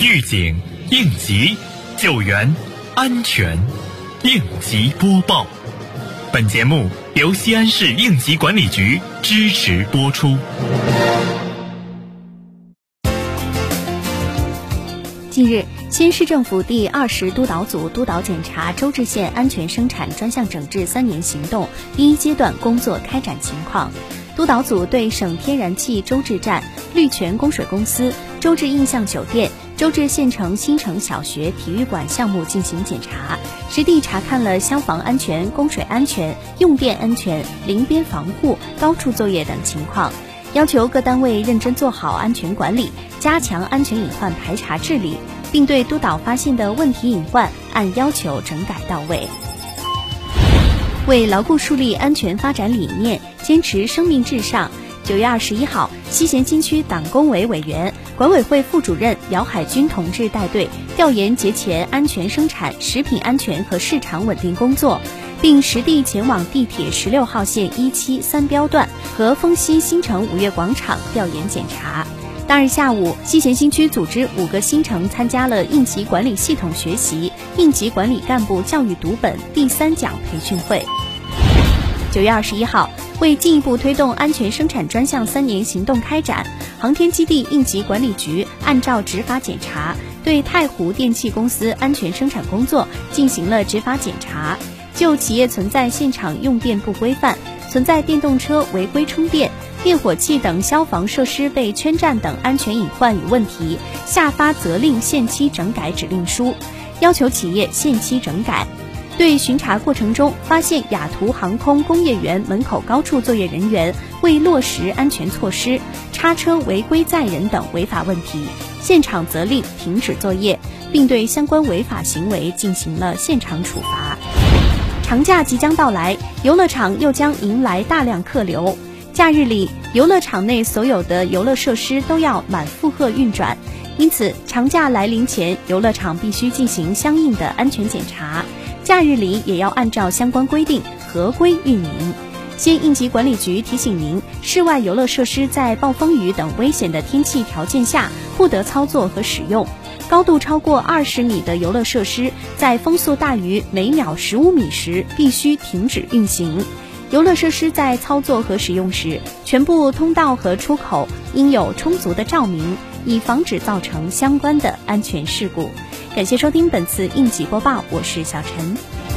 预警、应急、救援、安全，应急播报。本节目由西安市应急管理局支持播出。近日，西安市政府第二十督导组督导检查周至县安全生产专项整治三年行动第一阶段工作开展情况。督导组对省天然气周至站、绿泉供水公司、周至印象酒店、周至县城新城小学体育馆项目进行检查，实地查看了消防安全、供水安全、用电安全、临边防护、高处作业等情况，要求各单位认真做好安全管理，加强安全隐患排查治理，并对督导发现的问题隐患按要求整改到位。为牢固树立安全发展理念，坚持生命至上，九月二十一号，西咸新区党工委委员、管委会副主任姚海军同志带队调研节前安全生产、食品安全和市场稳定工作，并实地前往地铁十六号线一期三标段和丰西新城五月广场调研检查。当日下午，西咸新区组织五个新城参加了应急管理系统学习、应急管理干部教育读本第三讲培训会。九月二十一号，为进一步推动安全生产专项三年行动开展，航天基地应急管理局按照执法检查，对太湖电气公司安全生产工作进行了执法检查，就企业存在现场用电不规范、存在电动车违规充电、灭火器等消防设施被圈占等安全隐患与问题，下发责令限期整改指令书，要求企业限期整改。对巡查过程中发现雅图航空工业园门口高处作业人员未落实安全措施、叉车违规载人等违法问题，现场责令停止作业，并对相关违法行为进行了现场处罚。长假即将到来，游乐场又将迎来大量客流。假日里，游乐场内所有的游乐设施都要满负荷运转，因此长假来临前，游乐场必须进行相应的安全检查。假日里也要按照相关规定合规运营。县应急管理局提醒您：室外游乐设施在暴风雨等危险的天气条件下不得操作和使用；高度超过二十米的游乐设施，在风速大于每秒十五米时必须停止运行。游乐设施在操作和使用时，全部通道和出口应有充足的照明，以防止造成相关的安全事故。感谢收听本次应急播报，我是小陈。